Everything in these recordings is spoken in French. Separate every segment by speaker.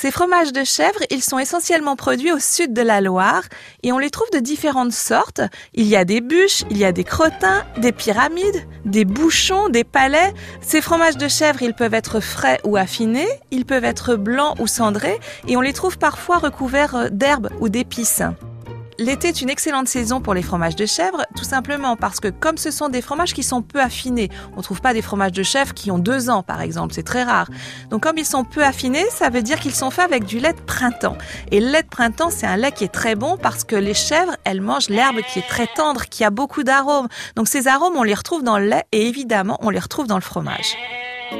Speaker 1: Ces fromages de chèvre, ils sont essentiellement produits au sud de la Loire et on les trouve de différentes sortes. Il y a des bûches, il y a des crottins, des pyramides, des bouchons, des palais. Ces fromages de chèvre, ils peuvent être frais ou affinés, ils peuvent être blancs ou cendrés et on les trouve parfois recouverts d'herbes ou d'épices. L'été est une excellente saison pour les fromages de chèvre, tout simplement parce que comme ce sont des fromages qui sont peu affinés, on trouve pas des fromages de chèvre qui ont deux ans par exemple, c'est très rare. Donc comme ils sont peu affinés, ça veut dire qu'ils sont faits avec du lait de printemps. Et le lait de printemps, c'est un lait qui est très bon parce que les chèvres, elles mangent l'herbe qui est très tendre, qui a beaucoup d'arômes. Donc ces arômes, on les retrouve dans le lait et évidemment, on les retrouve dans le fromage.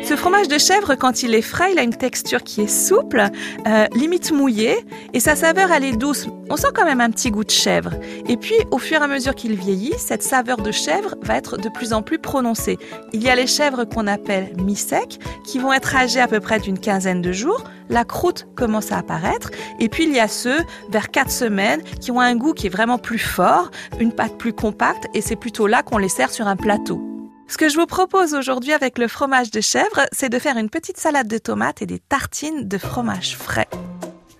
Speaker 1: Ce fromage de chèvre, quand il est frais, il a une texture qui est souple, euh, limite mouillée, et sa saveur, elle est douce. On sent quand même un petit goût de chèvre. Et puis, au fur et à mesure qu'il vieillit, cette saveur de chèvre va être de plus en plus prononcée. Il y a les chèvres qu'on appelle mi-secs, qui vont être âgés à peu près d'une quinzaine de jours. La croûte commence à apparaître. Et puis, il y a ceux, vers quatre semaines, qui ont un goût qui est vraiment plus fort, une pâte plus compacte, et c'est plutôt là qu'on les sert sur un plateau. Ce que je vous propose aujourd'hui avec le fromage de chèvre, c'est de faire une petite salade de tomates et des tartines de fromage frais.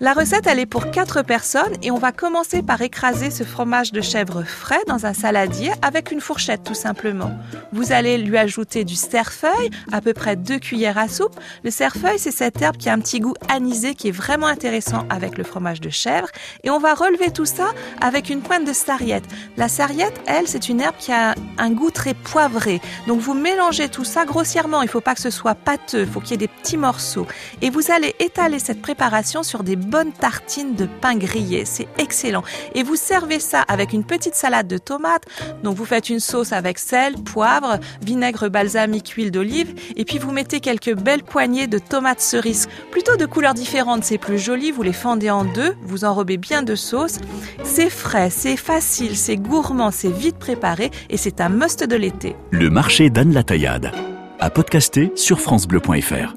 Speaker 1: La recette, elle est pour 4 personnes et on va commencer par écraser ce fromage de chèvre frais dans un saladier avec une fourchette tout simplement. Vous allez lui ajouter du cerfeuil, à peu près 2 cuillères à soupe. Le cerfeuil, c'est cette herbe qui a un petit goût anisé qui est vraiment intéressant avec le fromage de chèvre. Et on va relever tout ça avec une pointe de sarriette. La sarriette, elle, c'est une herbe qui a un goût très poivré. Donc vous mélangez tout ça grossièrement. Il ne faut pas que ce soit pâteux, il faut qu'il y ait des petits morceaux. Et vous allez étaler cette préparation sur des bonne tartine de pain grillé. C'est excellent. Et vous servez ça avec une petite salade de tomates. Donc vous faites une sauce avec sel, poivre, vinaigre balsamique, huile d'olive. Et puis vous mettez quelques belles poignées de tomates cerises. Plutôt de couleurs différentes, c'est plus joli. Vous les fendez en deux. Vous enrobez bien de sauce. C'est frais, c'est facile, c'est gourmand, c'est vite préparé. Et c'est un must de l'été.
Speaker 2: Le marché d'Anne la Taillade. À podcaster sur FranceBleu.fr.